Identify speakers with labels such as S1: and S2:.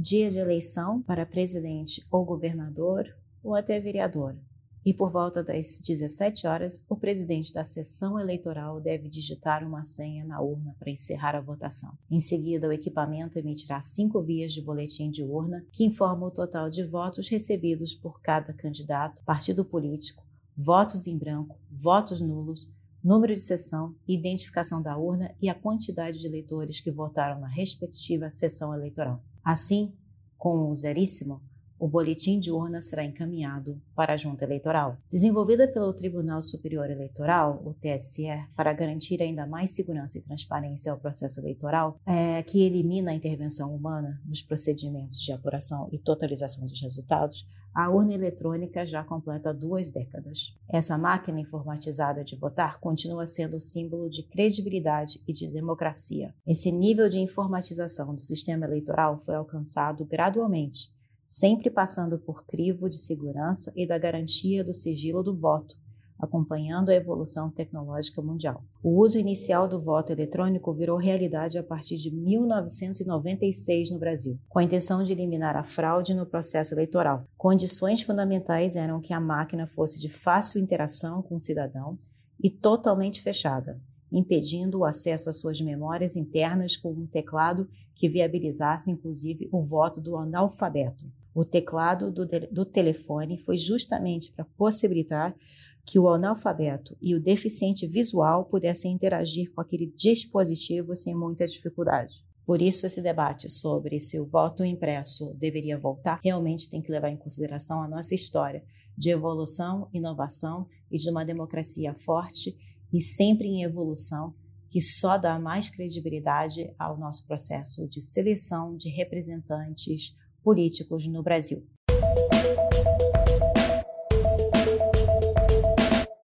S1: dia de eleição para presidente ou governador ou até vereador. E por volta das 17 horas, o presidente da sessão eleitoral deve digitar uma senha na urna para encerrar a votação. Em seguida, o equipamento emitirá cinco vias de boletim de urna que informa o total de votos recebidos por cada candidato, partido político, votos em branco, votos nulos, número de sessão, identificação da urna e a quantidade de eleitores que votaram na respectiva sessão eleitoral. Assim, com o zeríssimo, o boletim de urna será encaminhado para a Junta Eleitoral. Desenvolvida pelo Tribunal Superior Eleitoral, o TSE, para garantir ainda mais segurança e transparência ao processo eleitoral, é, que elimina a intervenção humana nos procedimentos de apuração e totalização dos resultados, a urna eletrônica já completa duas décadas. Essa máquina informatizada de votar continua sendo símbolo de credibilidade e de democracia. Esse nível de informatização do sistema eleitoral foi alcançado gradualmente sempre passando por crivo de segurança e da garantia do sigilo do voto, acompanhando a evolução tecnológica mundial. O uso inicial do voto eletrônico virou realidade a partir de 1996 no Brasil, com a intenção de eliminar a fraude no processo eleitoral. Condições fundamentais eram que a máquina fosse de fácil interação com o cidadão e totalmente fechada, impedindo o acesso às suas memórias internas com um teclado que viabilizasse, inclusive, o voto do analfabeto. O teclado do, do telefone foi justamente para possibilitar que o analfabeto e o deficiente visual pudessem interagir com aquele dispositivo sem muita dificuldade. Por isso, esse debate sobre se o voto impresso deveria voltar realmente tem que levar em consideração a nossa história de evolução, inovação e de uma democracia forte e sempre em evolução, que só dá mais credibilidade ao nosso processo de seleção de representantes políticos no Brasil.